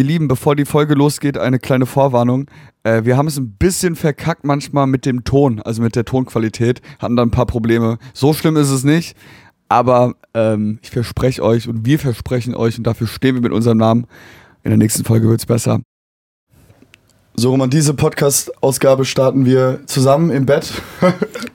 Ihr Lieben, bevor die Folge losgeht, eine kleine Vorwarnung. Äh, wir haben es ein bisschen verkackt manchmal mit dem Ton, also mit der Tonqualität. Hatten da ein paar Probleme. So schlimm ist es nicht. Aber ähm, ich verspreche euch und wir versprechen euch und dafür stehen wir mit unserem Namen. In der nächsten Folge wird es besser. So, Roman, diese Podcast-Ausgabe starten wir zusammen im Bett.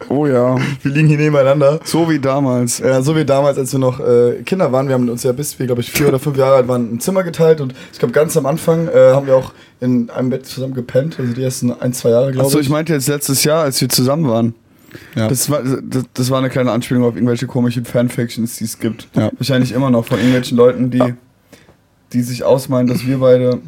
Oh ja. Wir liegen hier nebeneinander. So wie damals. Ja, so wie damals, als wir noch äh, Kinder waren. Wir haben uns ja bis wir, glaube ich, vier oder fünf Jahre alt waren, ein Zimmer geteilt. Und ich glaube, ganz am Anfang äh, haben wir auch in einem Bett zusammen gepennt. Also die ersten ein, zwei Jahre, glaube Achso, ich. ich meinte jetzt letztes Jahr, als wir zusammen waren. Ja. Das, war, das, das war eine kleine Anspielung auf irgendwelche komischen Fanfictions, die es gibt. Ja. Wahrscheinlich immer noch von irgendwelchen Leuten, die, die sich ausmalen, dass wir beide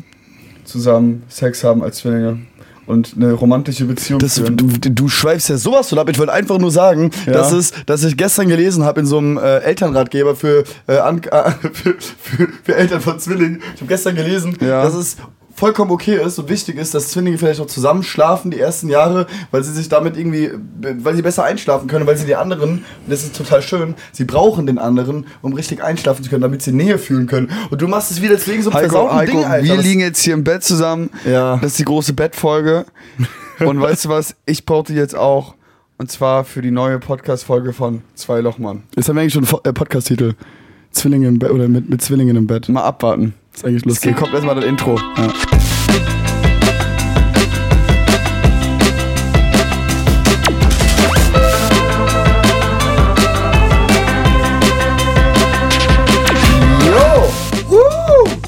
zusammen Sex haben als Zwillinge und eine romantische Beziehung Das, du, führen. du schweifst ja sowas von ab. Ich wollte einfach nur sagen, Ja. dass, es, dass ich gestern gelesen habe in so einem äh, Elternratgeber für, äh, für, für, für Eltern von Zwillingen. Ich habe gestern gelesen, Ja. dass es vollkommen okay ist und wichtig ist, dass Zwillinge vielleicht auch zusammen schlafen die ersten Jahre, weil sie sich damit irgendwie, weil sie besser einschlafen können, weil sie die anderen, und das ist total schön, sie brauchen den anderen, um richtig einschlafen zu können, damit sie Nähe fühlen können. Und du machst es wieder deswegen so ein Heiko, Heiko Ding, Alter. wir liegen jetzt hier im Bett zusammen. Ja. Das ist die große Bettfolge. und weißt du was? Ich brauchte jetzt auch. Und zwar für die neue Podcast-Folge von Zwei Lochmann. Jetzt haben wir eigentlich schon einen äh, Podcast-Titel. Zwillinge im Bett oder mit, mit Zwillingen im Bett. Mal abwarten. Ist eigentlich lustig. kommt erstmal das Intro. Ja.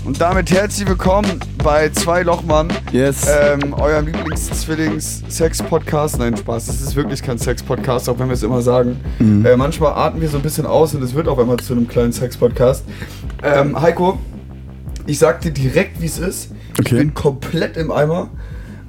Und damit herzlich willkommen bei Zwei Lochmann. Yes. Ähm, eurem Lieblings-Zwillings-Sex-Podcast. Nein, Spaß. Es ist wirklich kein Sex-Podcast, auch wenn wir es immer sagen. Mhm. Äh, manchmal atmen wir so ein bisschen aus und es wird auch einmal zu einem kleinen Sex-Podcast. Ähm, Heiko, ich sag dir direkt, wie es ist. Ich Okay. bin komplett im Eimer.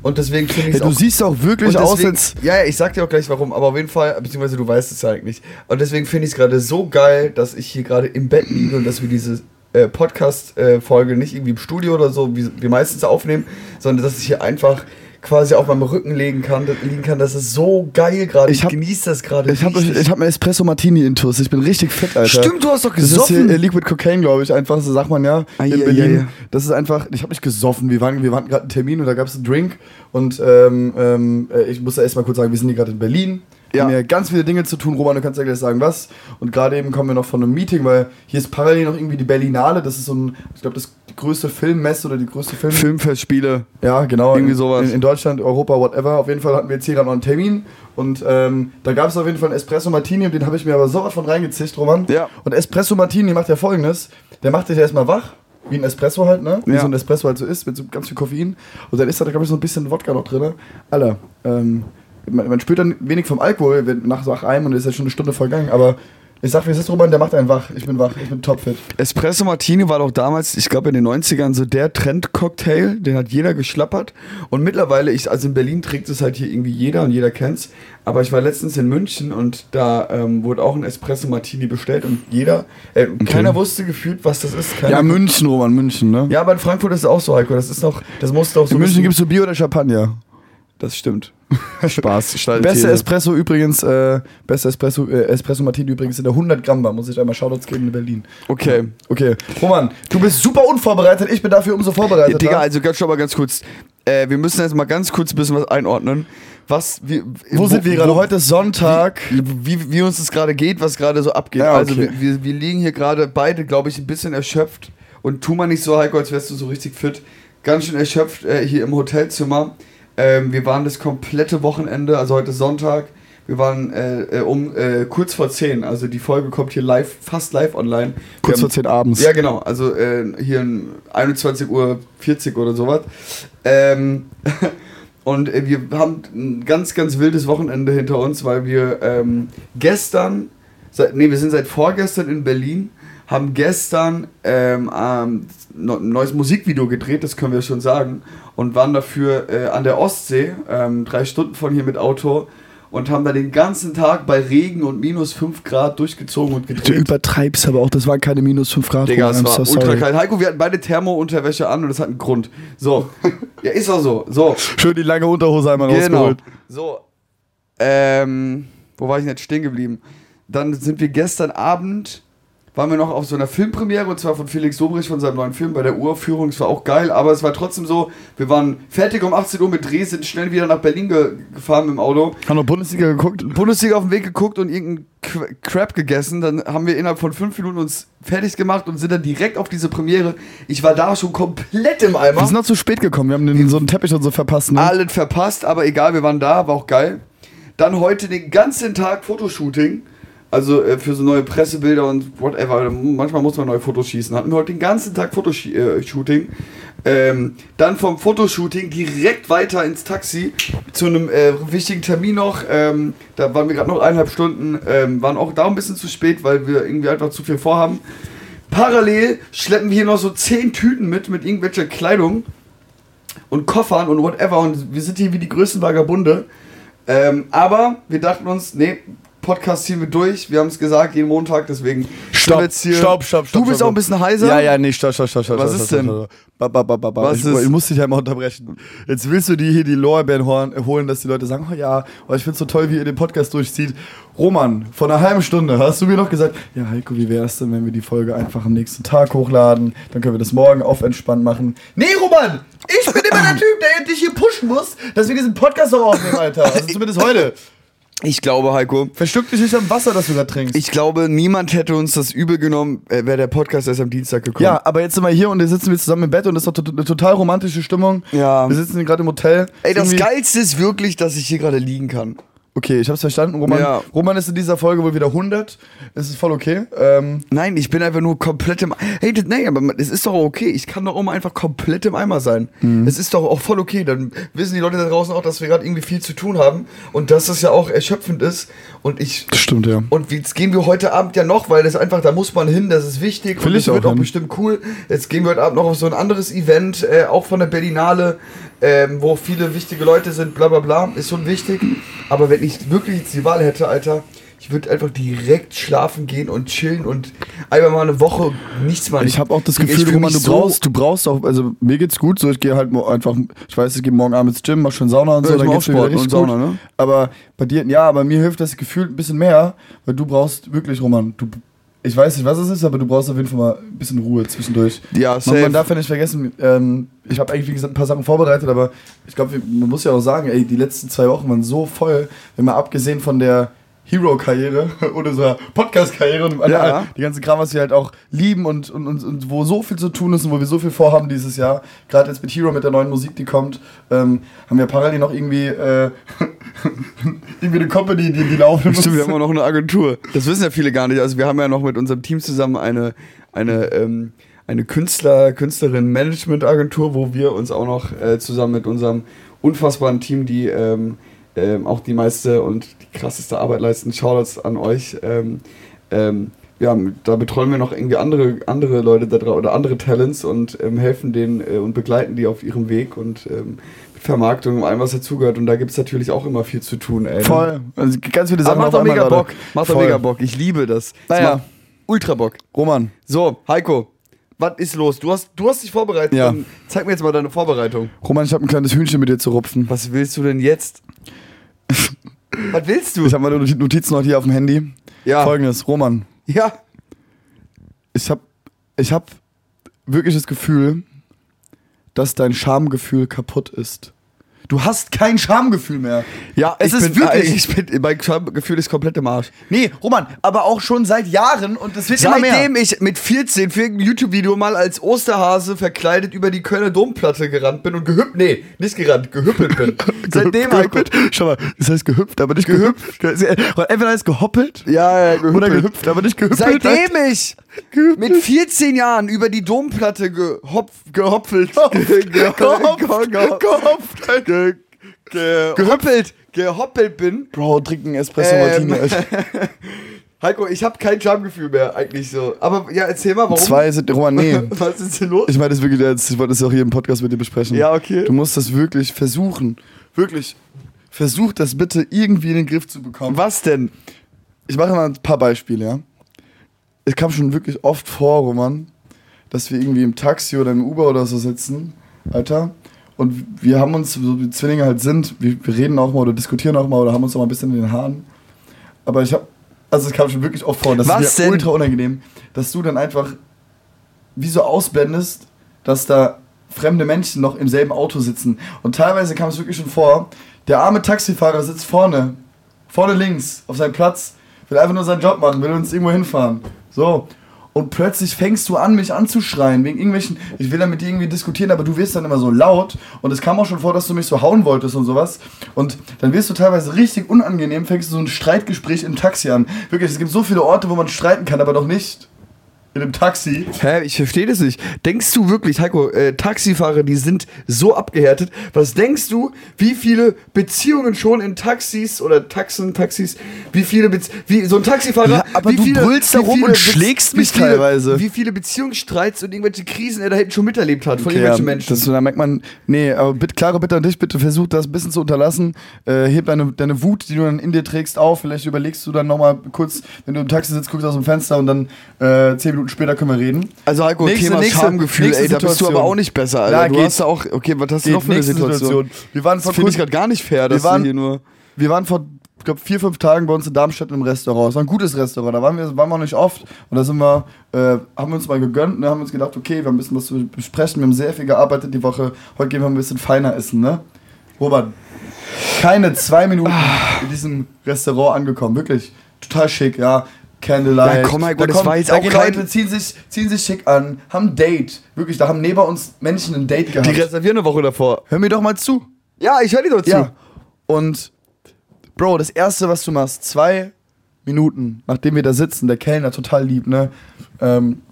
Und deswegen finde ich Ja, du siehst auch wirklich und aus, deswegen, als. ja, ja, ich sag dir auch gleich warum, aber auf jeden Fall, beziehungsweise du weißt es ja eigentlich. Und deswegen finde ich es gerade so geil, dass ich hier gerade im Bett liege und dass wir diese äh, Podcast-Folge nicht irgendwie im Studio oder so, wie wir meistens aufnehmen, sondern dass ich hier einfach quasi auf meinem Rücken legen kann, liegen kann. Das ist so geil gerade. Ich Ich, genieße das gerade. Ich habe hab einen Espresso Martini intus. Ich bin richtig fit, Alter. Stimmt, du hast doch Das ist hier gesoffen. äh, Liquid Cocaine, glaube ich, einfach, so sagt man ja. Ah, in ja, Berlin. ja. Das ist einfach, ich habe nicht gesoffen. Wir waren, wir waren gerade einen Termin und da gab es einen Drink. Und ähm, ähm, äh, ich muss erst mal kurz sagen, wir sind hier gerade in Berlin. Wir Ja. haben hier ganz viele Dinge zu tun. Roman, du kannst ja gleich sagen, was. Und gerade eben kommen wir noch von einem Meeting, weil hier ist parallel noch irgendwie die Berlinale. Das ist so ein, ich glaube, das die größte Filmmesse oder die größte Film Filmfestspiele. Ja, genau. Irgendwie in, sowas. In, in Deutschland, Europa, whatever. Auf jeden Fall hatten wir jetzt hier gerade noch einen Termin. Und ähm, da gab es auf jeden Fall einen Espresso Martini und den habe ich mir aber sowas von reingezischt, Roman. Ja. Und Espresso Martini macht ja folgendes: Der macht dich erstmal wach. Wie ein Espresso halt, ne? Wie Ja. so ein Espresso halt so ist, mit so ganz viel Koffein. Und dann ist da, glaube ich, so ein bisschen Wodka noch drin. Alter, ähm, man, man spürt dann wenig vom Alkohol wenn, nach so einem und es ist ja schon eine Stunde vergangen. Aber ich sag, wie es ist, Roman, der macht einen wach. Ich bin wach, ich bin topfit. Espresso Martini war doch damals, ich glaube in den 90ern, so der Trend-Cocktail, den hat jeder geschlappert. Und mittlerweile, ich, also in Berlin trägt es halt hier irgendwie jeder und jeder kennt's. Aber ich war letztens in München und da ähm, wurde auch ein Espresso Martini bestellt und jeder, äh, keiner wusste gefühlt, was das ist. Keiner Ja, München, Roman, München, ne? ja, aber in Frankfurt ist es auch so, Heiko. Das ist noch, das muss doch so. In München gibt's so Bier oder Champagner. Das stimmt. Spaß. Beste. Espresso übrigens, äh, beste Espresso, äh, Espresso Martini übrigens in der 100 Gramm Bar. Muss ich einmal Shoutouts geben in Berlin. Okay. Okay. Roman, du bist super unvorbereitet, ich bin dafür umso Ja, vorbereitet. Digga, also ganz, schon mal ganz kurz. Äh, wir müssen jetzt mal ganz kurz ein bisschen was einordnen. Was, wie, wo, sind wir gerade? Heute ist Sonntag. Wie, wie, wie uns das gerade geht, was gerade so abgeht. Ja, Also okay. wir, wir, wir liegen hier gerade beide, glaube ich, ein bisschen erschöpft. Und tu mal nicht so, Heiko, als wärst du so richtig fit. Ganz schön erschöpft äh, hier im Hotelzimmer. Ähm, wir waren das komplette Wochenende, also heute Sonntag. Wir waren äh, äh, um äh, kurz vor 10, also die Folge kommt hier live, fast live online. Kurz Wir vor haben- 10 abends. ja, genau. Also äh, hier um 21.40 Uhr oder sowas. Ähm, und äh, wir haben ein ganz, ganz wildes Wochenende hinter uns, weil wir ähm, gestern, seit, nee, wir sind seit vorgestern in Berlin, haben gestern ähm, ähm, ein neues Musikvideo gedreht, das können wir schon sagen, und waren dafür äh, an der Ostsee, ähm, drei Stunden von hier mit Auto. Und haben da den ganzen Tag bei Regen und minus 5 Grad durchgezogen und Du gedreht. übertreibst aber auch, das waren keine minus 5 Grad. Digga, es war so ultra kalt. Heiko, wir hatten beide Thermo-Unterwäsche an und das hat einen Grund. So. ja, ist auch so. So. Schön die lange Unterhose einmal Genau. rausgeholt. So. Ähm, wo war ich denn jetzt stehen geblieben? Dann sind wir gestern Abend waren wir noch auf so einer Filmpremiere und zwar von Felix Sobrich von seinem neuen Film bei der Uraufführung. Es war auch geil, aber es war trotzdem so, wir waren fertig um 18 Uhr mit Dreh, sind schnell wieder nach Berlin ge gefahren dem Auto. Haben noch Bundesliga geguckt? Bundesliga auf dem Weg geguckt und irgendeinen Crap gegessen. Dann haben wir innerhalb von fünf Minuten uns fertig gemacht und sind dann direkt auf diese Premiere. Ich war da schon komplett im Wir Eimer. sind noch zu spät gekommen. Wir haben den, so einen Teppich und so verpasst. Ne? Alles verpasst, aber egal, wir waren da, war auch geil. Dann heute den ganzen Tag Fotoshooting. Also äh, für so neue Pressebilder und whatever. Manchmal muss man neue Fotos schießen. Hatten wir heute den ganzen Tag Fotoshooting. Ähm, dann vom Fotoshooting direkt weiter ins Taxi zu einem äh, wichtigen Termin noch. Ähm, da waren wir gerade noch eineinhalb Stunden. Ähm, waren auch da ein bisschen zu spät, weil wir irgendwie einfach zu viel vorhaben. Parallel schleppen wir hier noch so zehn Tüten mit, mit irgendwelcher Kleidung und Koffern und whatever. Und wir sind hier wie die größten Vagabunde. Ähm, aber wir dachten uns, nee, Podcast ziehen wir durch. Wir haben es gesagt, jeden Montag, deswegen Stopp, jetzt hier. stopp, stopp, stopp. Du bist stopp. auch ein bisschen heiser. Ja, ja, nee, stopp, stopp, stopp, stopp. Was stopp, ist denn? Ba, ba, ba. Was ich, ist? ich muss dich einmal unterbrechen. Jetzt willst du dir hier die Lorbeeren holen, dass die Leute sagen, oh ja, oh, ich find's so toll, wie ihr den Podcast durchzieht. Roman, vor einer halben Stunde hast du mir noch gesagt, ja Heiko, wie wär's denn, wenn wir die Folge einfach am nächsten Tag hochladen? Dann können wir das morgen auf entspannt machen. Nee, Roman! Ich bin immer der Typ, der dich hier pushen muss, dass wir diesen Podcast auch aufnehmen, Alter. Also zumindest heute. Ich glaube, Heiko. Verstück dich nicht am Wasser, das du da trinkst. Ich glaube, niemand hätte uns das übel genommen, äh, wäre der Podcast erst am Dienstag gekommen. Ja, aber jetzt sind wir hier und jetzt sitzen wir zusammen im Bett und das ist eine total romantische Stimmung. Ja. Wir sitzen gerade im Hotel. Ey, das Irgendwie- Geilste ist wirklich, dass ich hier gerade liegen kann. Okay, ich hab's verstanden. Roman, Ja. Roman ist in dieser Folge wohl wieder 100. Es ist voll okay. Ähm, Nein, ich bin einfach nur komplett im. Hey, das, nee, aber es ist doch okay. Ich kann doch auch mal einfach komplett im Eimer sein. Mhm. Es ist doch auch voll okay. Dann wissen die Leute da draußen auch, dass wir gerade irgendwie viel zu tun haben und dass das ja auch erschöpfend ist. Und ich. das stimmt, ja. Und jetzt gehen wir heute Abend ja noch, weil das einfach, da muss man hin, das ist wichtig. Will und ich das wird auch auch bestimmt cool. Jetzt gehen wir heute Abend noch auf so ein anderes Event, äh, auch von der Berlinale, ähm, wo viele wichtige Leute sind, bla bla bla. Ist schon wichtig. Aber wenn ich wirklich jetzt die Wahl hätte, Alter, ich würde einfach direkt schlafen gehen und chillen und einfach mal eine Woche nichts machen. Ich habe auch das Ich Gefühl, fühl Roman, mich du brauchst, du brauchst auch, also mir geht's gut, so ich gehe halt einfach, ich weiß, ich gehe morgen Abend ins Gym, mach schon Sauna und Ja, so, ich dann geht's Sport richtig gut. Sauna, ne? Aber bei dir, ja, aber mir hilft das Gefühl ein bisschen mehr, weil du brauchst wirklich, Roman, du, ich weiß nicht, was es ist, aber du brauchst auf jeden Fall mal ein bisschen Ruhe zwischendurch. Ja, Man, safe. man darf ja nicht vergessen, ähm, ich habe eigentlich, wie gesagt, ein paar Sachen vorbereitet, aber ich glaube, man muss ja auch sagen, ey, die letzten zwei Wochen waren so voll, wenn mal abgesehen von der Hero-Karriere oder so Podcast-Karriere und Ja. die ganze Kram, was wir halt auch lieben und, und, und, und wo so viel zu tun ist und wo wir so viel vorhaben dieses Jahr, gerade jetzt mit Hero, mit der neuen Musik, die kommt, ähm, haben wir parallel noch irgendwie, äh, irgendwie eine Company, die, die laufen Stimmt, wir haben auch noch eine Agentur. Das wissen ja viele gar nicht. Also wir haben ja noch mit unserem Team zusammen eine, eine, ähm, eine Künstler, Künstlerin-Management-Agentur, wo wir uns auch noch äh, zusammen mit unserem unfassbaren Team, die ähm, ähm, auch die meiste und die krasseste Arbeit leisten. Shoutouts an euch. Ähm, ähm, ja, da betreuen wir noch irgendwie andere, andere Leute da dra- oder andere Talents und ähm, helfen denen äh, und begleiten die auf ihrem Weg und ähm, mit Vermarktung und allem, was dazugehört. Und da gibt es natürlich auch immer viel zu tun. Ey, ne? Voll. Also ganz viele Sachen Aber macht doch mega Bock. Macht doch mega Bock. Ich liebe das. Naja. ultra Bock. Roman, So, Heiko, was ist los? Du hast, du hast dich vorbereitet. Ja. Dann zeig mir jetzt mal deine Vorbereitung. Roman, ich habe ein kleines Hühnchen mit dir zu rupfen. Was willst du denn jetzt? was willst du? Ich habe meine Notizen noch hier auf dem Handy. Ja. Folgendes, Roman, Ja. ich habe ich hab wirklich das Gefühl, dass dein Schamgefühl kaputt ist. Du hast kein Schamgefühl mehr. Ja, es ich ist bin, wirklich. Ich bin, mein Gefühl ist komplett im Arsch. nee, Roman, aber auch schon seit Jahren und es wird immer mehr. Seitdem ich mit 14 für irgendein YouTube-Video mal als Osterhase verkleidet über die Kölner Domplatte gerannt bin und gehüpft, nee, nicht gerannt, gehüppelt bin. Seitdem, gehüpft. Schau mal, das heißt gehüpft, aber nicht gehüpft. Entweder heißt gehoppelt Ja, ja, gehüppelt. oder gehüpft, aber nicht gehüpft. Seitdem ich mit 14 Jahren über die Domplatte gehopf, gehopfelt, ge, ge, Gehopft. ge, Gehopft. Ge, ge, gehoppelt, gehoppelt bin. Bro, trink einen Espresso Ähm. Martini, Alter. Heiko, ich habe kein Schamgefühl mehr, eigentlich so. Aber ja, erzähl mal, warum. Zwei sind, Roman, nee. Was ist denn los? Ich meine das wirklich jetzt, ich wollte das auch hier im Podcast mit dir besprechen. Ja, okay. Du musst das wirklich versuchen. Wirklich. Versuch das bitte irgendwie in den Griff zu bekommen. Was denn? Ich mache mal ein paar Beispiele, ja. Es kam schon wirklich oft vor, Roman, dass wir irgendwie im Taxi oder im Uber oder so sitzen, Alter. Und wir haben uns, so wie Zwillinge halt sind, wir, wir reden auch mal oder diskutieren auch mal oder haben uns auch mal ein bisschen in den Haaren. Aber ich habe also es kam schon wirklich oft vor, das Was ist mir denn? ultra unangenehm, dass du dann einfach wie so ausblendest, dass da fremde Menschen noch im selben Auto sitzen. Und teilweise kam es wirklich schon vor, der arme Taxifahrer sitzt vorne, vorne links, auf seinem Platz, will einfach nur seinen Job machen, will uns irgendwo hinfahren. So. Und plötzlich fängst du an, mich anzuschreien, wegen irgendwelchen, ich will dann mit dir irgendwie diskutieren, aber du wirst dann immer so laut. Und es kam auch schon vor, dass du mich so hauen wolltest und sowas. Und dann wirst du teilweise richtig unangenehm, fängst du so ein Streitgespräch im Taxi an. Wirklich, es gibt so viele Orte, wo man streiten kann, aber doch nicht in einem Taxi. Hä, ich verstehe das nicht. Denkst du wirklich, Heiko, äh, Taxifahrer, die sind so abgehärtet. Was denkst du, wie viele Beziehungen schon in Taxis oder Taxen, Taxis, wie viele Bez wie so ein Taxifahrer, Ja, aber wie du viele, brüllst da wie rum viele und schlägst mich viele, teilweise. Wie viele Beziehungsstreits und irgendwelche Krisen er da hinten schon miterlebt hat von Okay, irgendwelchen ja, Menschen. Das, da merkt man, nee, aber bitte, klare Bitte an dich, bitte versuch das ein bisschen zu unterlassen. Äh, heb deine, deine Wut, die du dann in dir trägst, auf. Vielleicht überlegst du dann nochmal kurz, wenn du im Taxi sitzt, guckst aus dem Fenster und dann äh, zehn Minuten später können wir reden. also Heiko, Nächste- Thema nächste- Schamgefühl, nächste ey, da bist du Situation. aber auch nicht besser, Alter. Ja, du geht. hast da auch, okay, was hast du noch für eine nächste Situation? Wir waren Das vor finde ich gerade gar nicht fair, dass waren- du hier nur... Wir waren vor, ich glaube, vier, fünf Tagen bei uns in Darmstadt im Restaurant. Es war ein gutes Restaurant, da waren wir, waren wir noch nicht oft. Und da sind wir, äh, haben wir uns mal gegönnt und haben uns gedacht, okay, wir haben ein bisschen was zu besprechen. Wir haben sehr viel gearbeitet die Woche. Heute gehen wir ein bisschen feiner essen, ne? Robert, keine zwei Minuten in diesem Restaurant angekommen. Wirklich total schick, ja. Candlelight. Ja, komm, Heiko, Da das war jetzt da auch kein- Leute ziehen sich, ziehen sich schick an, haben ein Date. Wirklich, da haben neben uns Menschen ein Date gehabt. Die reservieren eine Woche davor. Hör mir doch mal zu. Ja, ich höre dir doch zu. Ja. Und Bro, das erste, was du machst, zwei Minuten, nachdem wir da sitzen, der Kellner total lieb, ne? Ähm,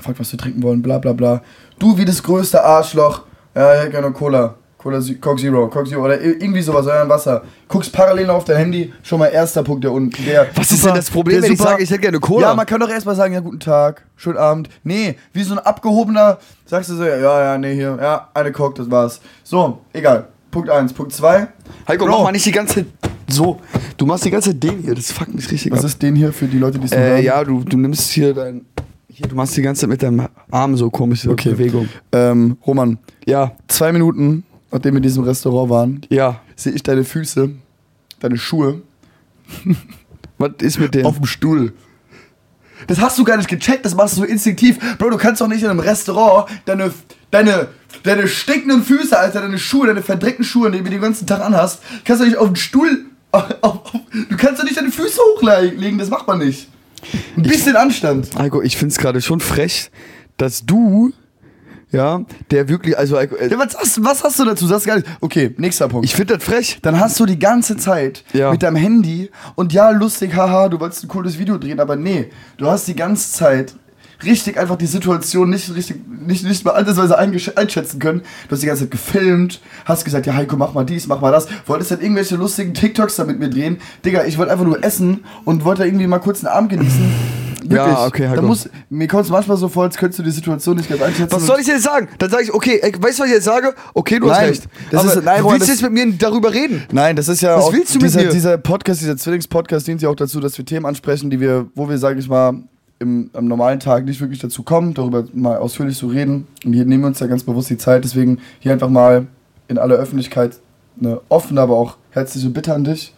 fragt, was wir trinken wollen, bla bla bla. Du wie das größte Arschloch, ja, ich hätte gerne Cola. Cola Coke Zero, Coke Zero oder irgendwie sowas, euer Wasser. Guckst parallel auf dein Handy, schon mal erster Punkt der unten. Der Was ist super- denn das Problem, wenn ich super- sage, ich hätte gerne Cola? Ja, man kann doch erstmal sagen, ja, guten Tag, schönen Abend. Nee, wie so ein abgehobener, sagst du so, ja, ja, nee, hier, ja, eine Coke, das war's. So, egal. Punkt 1. Punkt 2. Heiko, Bro. mach mal nicht die ganze so. Du machst die ganze Zeit den hier, das fuckt mich richtig Was ab. ist den hier für die Leute, die es nicht Äh, hören? ja, du, du nimmst hier dein. Hier, du machst die ganze Zeit mit deinem Arm so komische Okay. Bewegung. Ähm, Roman, Ja, zwei Minuten, nachdem wir in diesem Restaurant waren, ja. sehe ich deine Füße, deine Schuhe Was ist mit dem? auf dem Stuhl. Das hast du gar nicht gecheckt, das machst du so instinktiv. Bro, du kannst doch nicht in einem Restaurant deine, deine, deine stinkenden Füße, Alter, deine Schuhe, deine verdreckten Schuhe, die du den ganzen Tag anhast, kannst du nicht auf den Stuhl. Auf, auf, du kannst doch nicht deine Füße hochlegen, das macht man nicht. Ein bisschen Anstand. Heiko, ich find's gerade schon frech, dass du, ja, der wirklich, also äh, Ja, was, hast, was hast du dazu? Sagst gar nicht. Okay, nächster Punkt. ich find das frech. dann hast du die ganze Zeit Ja. mit deinem Handy und ja, lustig, haha, du wolltest ein cooles Video drehen, aber nee, du hast die ganze Zeit richtig einfach die Situation nicht richtig, nicht, nicht mal eingesch- einschätzen können. Du hast die ganze Zeit gefilmt, hast gesagt, ja Heiko, mach mal dies, mach mal das, wolltest dann irgendwelche lustigen TikToks da mit mir drehen. Digga, ich wollte einfach nur essen und wollte irgendwie mal kurz einen Abend genießen. Wirklich. Ja, okay, Heiko. da muss, Mir kommt es manchmal so vor, als könntest du die Situation nicht ganz einschätzen. Was soll ich jetzt sagen? Dann sage ich, okay, ey, weißt du, was ich jetzt sage? Okay, du hast Nein, recht. das Aber ist- nein, du willst das- jetzt mit mir darüber reden. Nein, das ist ja Was auch willst du mit dieser, mir? dieser Podcast, dieser Zwillingspodcast dient ja auch dazu, dass wir Themen ansprechen, die wir, wo wir, sage ich mal, im, am normalen Tag nicht wirklich dazu kommen, darüber mal ausführlich zu reden. Und hier nehmen wir uns ja ganz bewusst die Zeit, deswegen hier einfach mal in aller Öffentlichkeit eine offene, aber auch herzliche Bitte an dich.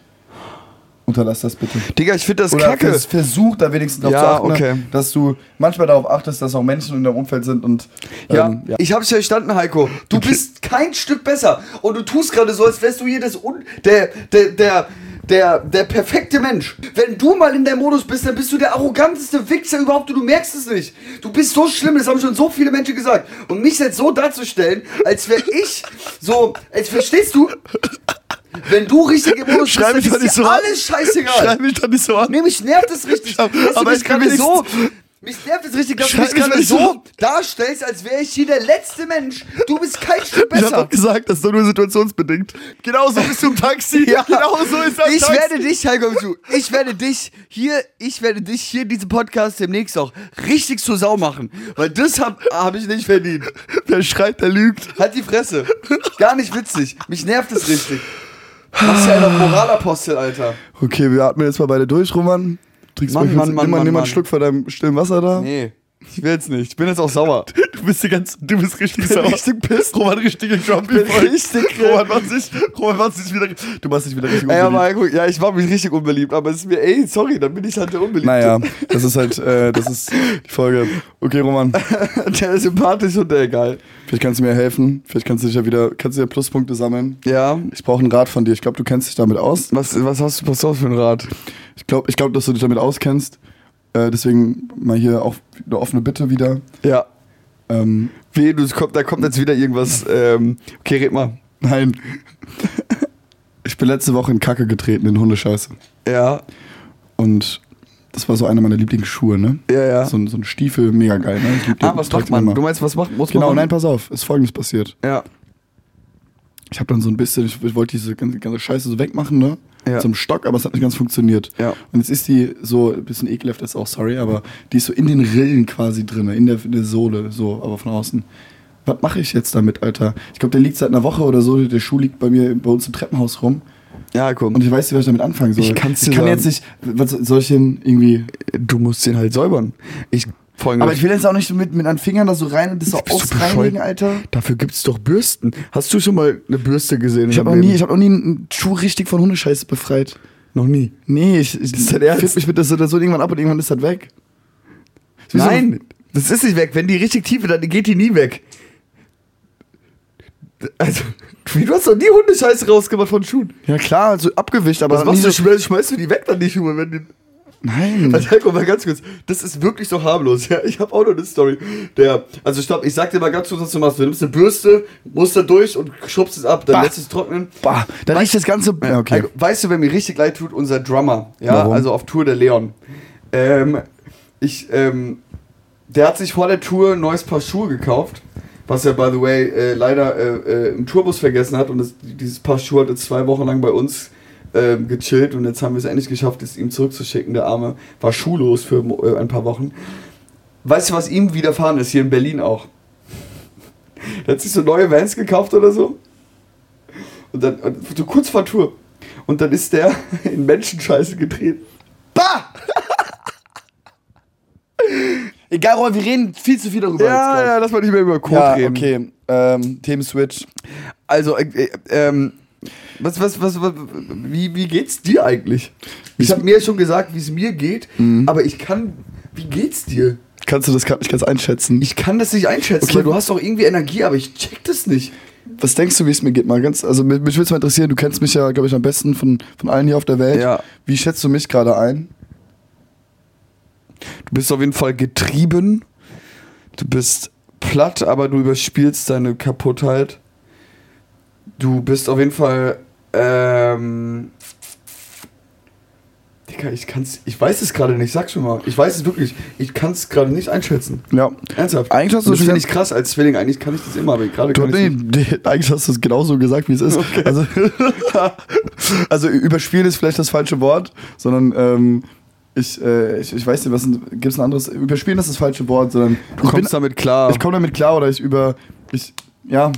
Unterlass das bitte. Digga, ich finde das Oder kacke. vers versuch da wenigstens darauf Ja, zu achten, ne, okay. dass du manchmal darauf achtest, dass auch Menschen in deinem Umfeld sind und Ja, ähm, ich hab's verstanden, Heiko. Du bist kein Stück besser. Und du tust gerade so, als wärst du hier das Un der, der, der, der, der perfekte Mensch. Wenn du mal in der Modus bist, dann bist du der arroganteste Wichser überhaupt und du merkst es nicht. Du bist so schlimm, das haben schon so viele Menschen gesagt. Und mich jetzt so darzustellen, als wäre ich so, als verstehst du, wenn du richtig im Modus Schreib bist, dann ist dir so an. alles scheißeigal. Schreib mich doch nicht so an. Nee, mich nervt es richtig. Du aber ich kann mir so. Mich nervt es richtig, dass du mich gerade so darstellst, als wäre ich hier der letzte Mensch. Du bist kein Stück Ich hab besser. doch gesagt, das ist doch nur situationsbedingt. Genauso bist du im Taxi. Ja. Genau so ist das ich Taxi. werde dich, Heiko, ich werde dich hier, ich werde dich hier in diesem Podcast demnächst auch richtig zur Sau machen. Weil das hab, hab ich nicht verdient. Wer schreit, der lügt. Halt die Fresse. Gar nicht witzig. Mich nervt es richtig. Machst ja einfach Moralapostel, Alter. Okay, wir atmen jetzt mal beide durch, Roman. Trinkst Mann, Mann, Mann, nimm Mann, nimm einen. Schluck von deinem stillen Wasser da. Nee. Ich will jetzt nicht. Ich bin jetzt auch sauer. Du bist, die ganz, du bist richtig Ich bin sauer. richtig pisst. Roman richtig grumpy. richtig Roman macht sich, Roman macht sich wieder, du machst dich wieder richtig Ey, unbeliebt. aber guck, ja, ich war mich richtig unbeliebt, aber es ist mir, ey, sorry, dann bin ich halt der Unbeliebte. Naja, das ist halt, äh, das ist die Folge. Okay, Roman, Der ist sympathisch und der egal. vielleicht kannst du mir helfen. Vielleicht kannst du dich ja wieder, kannst du ja Pluspunkte sammeln. Ja. Ich brauche einen Rat von dir. Ich glaube, du kennst dich damit aus. Was, was hast du, hast du für einen Rat? Ich glaube, ich glaub, dass du dich damit auskennst. Äh, deswegen mal hier auch eine offene Bitte wieder. Ja. Ähm, Weh, du, kommt, da kommt jetzt wieder irgendwas. Ähm, okay, red mal. nein. ich bin letzte Woche in Kacke getreten, in Hundescheiße. Ja. Und das war so einer meiner Lieblingsschuhe, ne? Ja, ja. So, ein- so ein Stiefel, mega geil, ne? Ich lieb den, ah, was macht man? Du meinst, was macht, muss Genau, man nein, machen? pass auf, ist folgendes passiert. Ja. Ich habe dann so ein bisschen, ich, ich wollte diese ganze, ganze Scheiße so wegmachen, ne? Ja. Zum Stock, aber es hat nicht ganz funktioniert. Ja. Und jetzt ist die so, ein bisschen ekelhaft ist auch, sorry, aber die ist so in den Rillen quasi drin, in der, in der Sohle, so, aber von außen. Was mache ich jetzt damit, Alter? Ich glaube, der liegt seit einer Woche oder so, der Schuh liegt bei mir bei uns im Treppenhaus rum. Ja, komm. Und ich weiß nicht, was ich damit anfangen soll. Ich kann's ich kann sagen. jetzt nicht, was soll ich denn irgendwie. du musst den halt säubern. Ich Aber ich will jetzt auch nicht mit, mit an Fingern da so rein und das so ausreinigen? Alter. Dafür gibt's doch Bürsten. Hast du schon mal eine Bürste gesehen? Ich habe noch nie, ich habe noch nie einen Schuh richtig von Hundescheiße befreit. noch nie. Nee, ich, ich ist dein Ernst? mich mit das so, das irgendwann ab und irgendwann ist das weg. Ist wie so- Nein, das ist nicht weg. Wenn die richtig tief ist, dann geht die nie weg. Also, du hast doch nie Hundescheiße rausgemacht von Schuhen. Ja klar, also abgewischt, aber Was machst du? so, Schmeißt, schmeißt du die weg dann die Schuhe, wenn die. Nein. Also, guck mal ganz kurz. Das ist wirklich so harmlos. Ja, ich habe auch noch eine Story. Der, also, stopp, ich sag dir mal ganz kurz, was du machst. Du nimmst eine Bürste, musst da durch und schubst es ab, dann Bah. lässt es trocknen. Bah, da riecht das ganze. Ja, okay. Also, weißt du, wer mir richtig leid tut? Unser Drummer. Ja, Warum? also auf Tour der Leon. Ähm, ich, ähm, der hat sich vor der Tour ein neues Paar Schuhe gekauft. Was er, by the way, äh, leider äh, äh, im Tourbus vergessen hat. Und das, dieses Paar Schuhe hat jetzt zwei Wochen lang bei uns ähm, gechillt. Und jetzt haben wir es endlich geschafft, es ihm zurückzuschicken. Der Arme war schuhlos für äh, ein paar Wochen. Weißt du, was ihm widerfahren ist? Hier in Berlin auch. Der hat sich so neue Vans gekauft oder so. Und dann, so kurz vor Tour. Und dann ist der in Menschenscheiße getreten. Bah! Egal, Roy, wir reden viel zu viel darüber. jetzt grad. lass mal nicht mehr über Code ja reden. okay. Ähm, Themenswitch. Also, äh, äh, ähm, was, was, was, was, wie, wie geht's dir eigentlich? Ich habe mir schon gesagt, wie es mir geht, aber ich kann, wie geht's dir? Kannst du das gerade nicht ganz einschätzen? Ich kann das nicht einschätzen, Okay. weil du hast doch irgendwie Energie, aber ich check das nicht. Was denkst du, wie es mir geht? Mal ganz, also mich, mich würde es mal interessieren, du kennst mich ja, glaube ich, am besten von, von allen hier auf der Welt. Ja. Wie schätzt du mich gerade ein? Du bist auf jeden Fall getrieben. Du bist platt, aber du überspielst deine Kaputtheit. Du bist auf jeden Fall. Ähm. Digga, ich kann's. Ich weiß es gerade nicht, sag schon mal. Ich weiß es wirklich. Ich kann es gerade nicht einschätzen. Ja. Ernsthaft. Eigentlich hast du das finde ich krass als Zwilling. Eigentlich kann ich das immer, aber gerade kann nee, nee, eigentlich hast du es genauso gesagt, wie es ist. Also, also überspielen ist vielleicht das falsche Wort, sondern ähm, ich, äh, ich, ich weiß nicht, was gibt es ein anderes? Überspielen ist das falsche Wort, sondern Du kommst damit klar. Ich komme damit klar oder ich über. Ich, ja.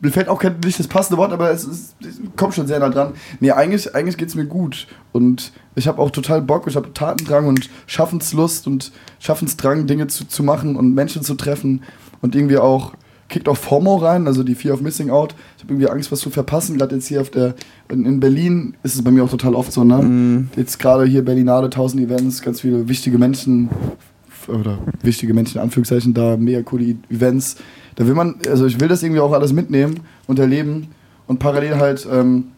Mir fällt auch kein, nicht das passende Wort, aber es, ist, es kommt schon sehr nah dran. Nee, eigentlich, eigentlich geht es mir gut. Und ich habe auch total Bock, ich habe Tatendrang und Schaffenslust und Schaffensdrang, Dinge zu, zu machen und Menschen zu treffen. Und irgendwie auch kickt auch FOMO rein, also die Fear of Missing Out. Ich habe irgendwie Angst, was zu verpassen. Gerade jetzt hier auf der. In, in Berlin ist es bei mir auch total oft so, ne? Mhm. Jetzt gerade hier Berlinale, 1000 Events, ganz viele wichtige Menschen oder wichtige Menschen in Anführungszeichen da, mega coole Events. Da will man, also ich will das irgendwie auch alles mitnehmen und erleben und parallel halt ähm,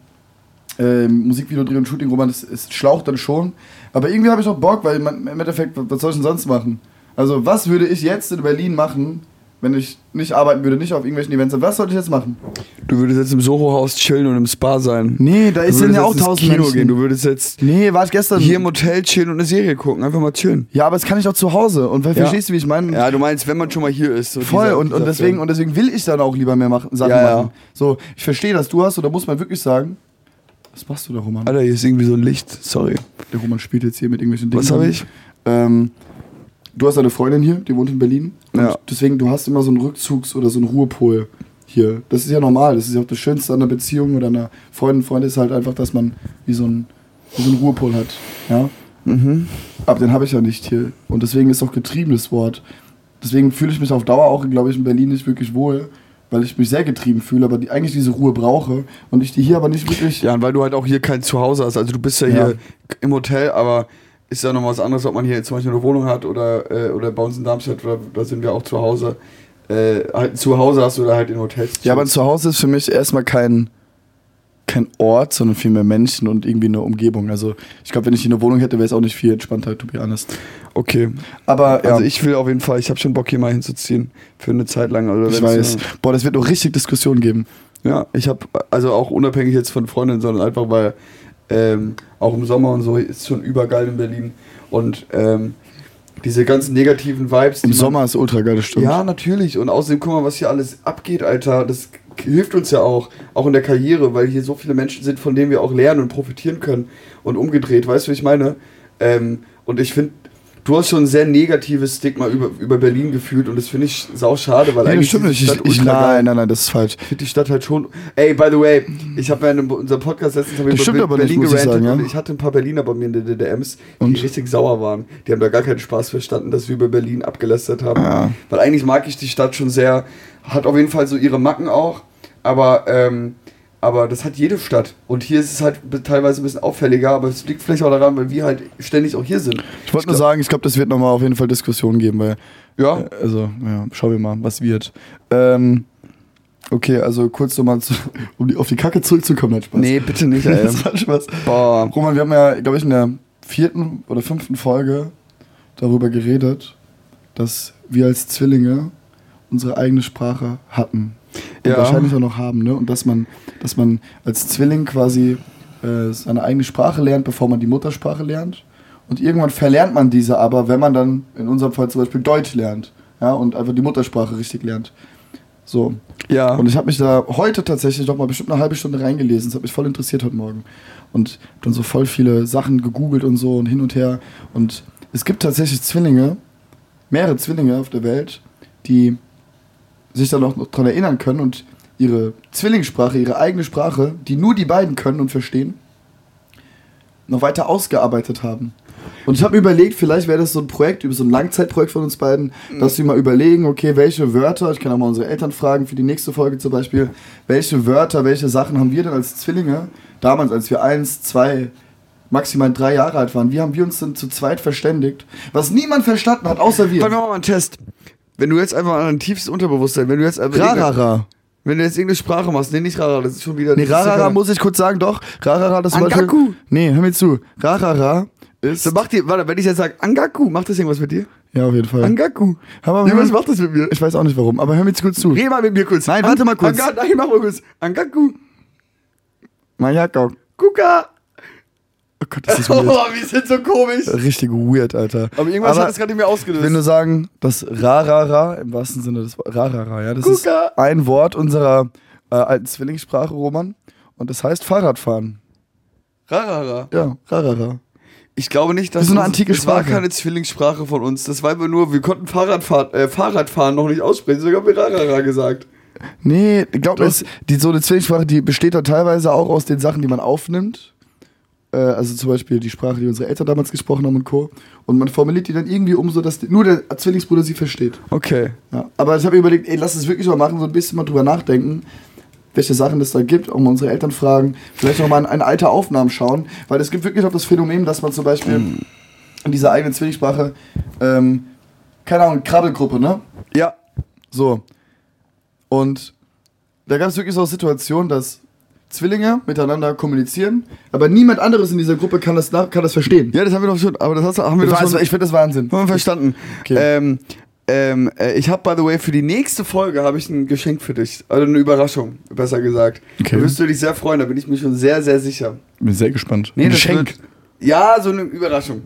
ähm, Musikvideo drehen und Shooting, wo man das, es schlaucht dann schon. Aber irgendwie habe ich auch Bock, weil man, im Endeffekt, was soll ich denn sonst machen? Also was würde ich jetzt in Berlin machen, wenn ich nicht arbeiten würde, nicht auf irgendwelchen Events? Was sollte ich jetzt machen? Du würdest jetzt im Soho-Haus chillen und im Spa sein. Nee, da ist würdest ja auch tausend Kino Menschen. gehen. Du würdest jetzt Nee, war ich gestern. hier im Hotel chillen und eine Serie gucken. Einfach mal chillen. ja, aber das kann ich auch zu Hause. Und verstehst du, wie ich meine? Ja, du meinst, wenn man schon mal hier ist. So Voll, dieser- und, dieser und, deswegen, Film. und deswegen will ich dann auch lieber mehr machen, Sachen Ja, ja. machen. So, ich verstehe, dass du hast, oder muss man wirklich sagen, was machst du da, Roman? Alter, hier ist irgendwie so ein Licht. Sorry. Der Roman spielt jetzt hier mit irgendwelchen Dingen. Was habe ich? Ähm, du hast eine Freundin hier, die wohnt in Berlin. Und Ja. deswegen, du hast immer so einen Rückzugs- oder so einen Ruhepol hier. Das ist ja normal. Das ist ja auch das Schönste an einer Beziehung oder einer Freundin. Freund ist halt einfach, dass man wie so einen, wie so einen Ruhepol hat. Ja? Mhm. Aber den habe ich ja nicht hier. Und deswegen ist auch getrieben das Wort. deswegen fühle ich mich auf Dauer auch, glaube ich, in Berlin nicht wirklich wohl, weil ich mich sehr getrieben fühle, aber die, eigentlich diese Ruhe brauche und ich die hier aber nicht wirklich. Ja, und weil du halt auch hier kein Zuhause hast. Also du bist ja, Ja. hier im Hotel, aber ist ja noch was anderes, ob man hier zum Beispiel eine Wohnung hat oder, äh, oder bei uns in Darmstadt, oder, da sind wir auch zu Hause. Äh, halt ein Zuhause hast oder halt in Hotels. Ja, aber ein Zuhause ist für mich erstmal kein, kein Ort, sondern vielmehr Menschen und irgendwie eine Umgebung. Also ich glaube, wenn ich hier eine Wohnung hätte, wäre es auch nicht viel entspannter, to be honest. okay. Aber ja, Also ich will auf jeden Fall, ich habe schon Bock hier mal hinzuziehen für eine Zeit lang. Oder ich weiß. Ja, Boah, das wird noch richtig Diskussionen geben. ja, ich habe also auch unabhängig jetzt von Freundinnen, sondern einfach weil ähm, auch im Sommer und so ist schon übergeil in Berlin und ähm, diese ganzen negativen Vibes. Im Sommer ist ultra geil, das stimmt. Ja, natürlich. Und außerdem, guck mal, was hier alles abgeht, Alter. Das hilft uns ja auch, auch in der Karriere, weil hier so viele Menschen sind, von denen wir auch lernen und profitieren können. Und umgedreht, weißt du, wie ich meine? Ähm, und ich finde, du hast schon ein sehr negatives Stigma über, über Berlin gefühlt und das finde ich sau schade, weil Nee, eigentlich stimmt nicht. Ich, ich, nein, nein, nein, das ist falsch. Ich finde die Stadt halt schon. Ey, by the way, ich habe ja in unserem Podcast letztens ich über nicht, Berlin ich gerantet sagen, ja. und ich hatte ein paar Berliner bei mir in der DDMs, die Und? richtig sauer waren. Die haben da gar keinen Spaß verstanden, dass wir über Berlin abgelästert haben. Ja. Weil eigentlich mag ich die Stadt schon sehr, hat auf jeden Fall so ihre Macken auch, aber, ähm, aber das hat jede Stadt. Und hier ist es halt teilweise ein bisschen auffälliger, aber es liegt vielleicht auch daran, weil wir halt ständig auch hier sind. Ich wollte nur sagen, ich glaube, das wird nochmal auf jeden Fall Diskussionen geben, weil, Ja, äh, also, ja, schauen wir mal, was wird. Ähm, okay, also kurz nochmal, zu- um die, auf die Kacke zurückzukommen, hat Spaß. nee, bitte nicht, ey. das war Spaß. Boah. Roman, wir haben ja, glaube ich, in der vierten oder fünften Folge darüber geredet, dass wir als Zwillinge unsere eigene Sprache hatten. Und Ja. wahrscheinlich auch noch haben, ne? Und dass man, dass man als Zwilling quasi äh, seine eigene Sprache lernt, bevor man die Muttersprache lernt. Und irgendwann verlernt man diese aber, wenn man dann in unserem Fall zum Beispiel Deutsch lernt. Ja, und einfach die Muttersprache richtig lernt. So. Ja. Und ich habe mich da heute tatsächlich noch mal bestimmt eine halbe Stunde reingelesen. Das hat mich voll interessiert heute Morgen. Und dann so voll viele Sachen gegoogelt und so und hin und her. Und es gibt tatsächlich Zwillinge, mehrere Zwillinge auf der Welt, die sich dann auch noch dran erinnern können und ihre Zwillingssprache, ihre eigene Sprache, die nur die beiden können und verstehen, noch weiter ausgearbeitet haben. Und ich habe mir überlegt, vielleicht wäre das so ein Projekt, so ein Langzeitprojekt von uns beiden, dass wir mal überlegen, okay, welche Wörter, ich kann auch mal unsere Eltern fragen für die nächste Folge zum Beispiel, welche Wörter, welche Sachen haben wir denn als Zwillinge, damals, als wir eins, zwei, maximal drei Jahre alt waren, wie haben wir uns denn zu zweit verständigt, was niemand verstanden hat, außer wir. Warte, machen wir mal einen Test. Wenn du jetzt einfach an ein tiefes Unterbewusstsein, wenn du jetzt einfach Rarara. wenn du jetzt irgendeine Sprache machst, nee, nicht Rara, das ist schon wieder. Nee, ja Rarara muss ich kurz sagen, doch. Rarara, das Beispiel- Angaku. Nee, hör mir zu. Rarara ist. So macht die, warte, wenn ich jetzt sage, Angaku, macht das irgendwas mit dir? Ja, auf jeden Fall. Angaku. Aber Ja, was macht das mit mir? Ich weiß auch nicht warum, aber hör mir jetzt kurz zu. Rede mal mit mir kurz. Nein, warte mal kurz. Anga, nein, mach mal kurz. Angaku. Mayaka. Kuka. Oh Gott, das ist Oh, weird. wir sind so komisch. Richtig weird, Alter. Aber irgendwas Aber hat es gerade in mir ausgelöst. Wenn du sagen, das Rarara, im wahrsten Sinne des Rarara, ja, das ist Kuka. ein Wort unserer äh, alten Zwillingssprache, Roman. Und das heißt Fahrradfahren. Rarara. Ja, Rarara. Ich glaube nicht, dass Das ist eine uns- antike das war keine Zwillingssprache von uns. Das war einfach nur, wir konnten Fahrradfahren, äh, Fahrradfahren noch nicht aussprechen. Sogar haben wir Rarara gesagt. Nee, ich glaube, die so eine Zwillingssprache, die besteht dann teilweise auch aus den Sachen, die man aufnimmt. Äh, also zum Beispiel die Sprache, die unsere Eltern damals gesprochen haben und Co. Und man formuliert die dann irgendwie um, so dass die, nur der Zwillingsbruder sie versteht. Okay. Ja. Aber ich habe mir überlegt, ey, lass es wirklich mal machen, so ein bisschen mal drüber nachdenken, welche Sachen es da gibt, auch mal unsere Eltern fragen, vielleicht auch mal in, in alte Aufnahmen schauen, weil es gibt wirklich auch das Phänomen, dass man zum Beispiel in dieser eigenen Zwillingssprache, ähm, keine Ahnung, Krabbelgruppe, ne? Ja. So. Und da gab es wirklich so eine Situation, dass Zwillinge miteinander kommunizieren, aber niemand anderes in dieser Gruppe kann das, nach, kann das verstehen. Ja, das haben wir doch schon, aber das hast, haben wir doch Also, schon ich finde das Wahnsinn. haben wir verstanden. Okay. Ähm, ähm, äh, ich habe, by the way, für die nächste Folge habe ich ein Geschenk für dich. Also eine Überraschung, besser gesagt. Okay. Da wirst du dich sehr freuen, da bin ich mir schon sehr, sehr sicher. Bin sehr gespannt. Nee, das Wird, ja, so eine Überraschung.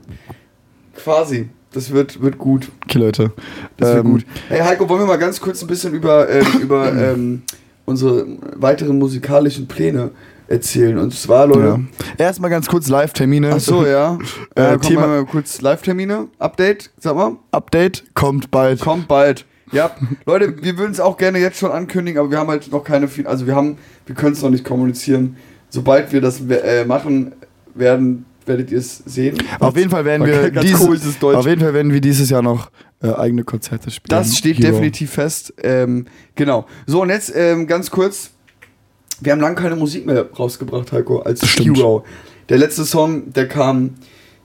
Quasi. Das wird, wird gut. Okay, Leute. Das wird Ähm, gut. Hey Heiko, wollen wir mal ganz kurz ein bisschen über, ähm, über ähm, unsere weiteren musikalischen Pläne erzählen? Und zwar, Leute. Ja. Erstmal ganz kurz Live-Termine. Ach so, ja. Äh, Äh, Thema mal kurz Live-Termine. Update, sag mal. Update kommt bald. Kommt bald. Ja, Leute, wir würden es auch gerne jetzt schon ankündigen, aber wir haben halt noch keine viel, also wir haben, wir können es noch nicht kommunizieren. Sobald wir das äh, machen werden, werdet ihr es sehen. Auf jeden Fall werden wir dieses, auf jeden Fall werden wir dieses Jahr noch äh, eigene Konzerte spielen. Das steht Hero. definitiv fest. Ähm, genau. So, und jetzt ähm, ganz kurz. Wir haben lange keine Musik mehr rausgebracht, Heiko, als stimmt. Hero. Der letzte Song, der kam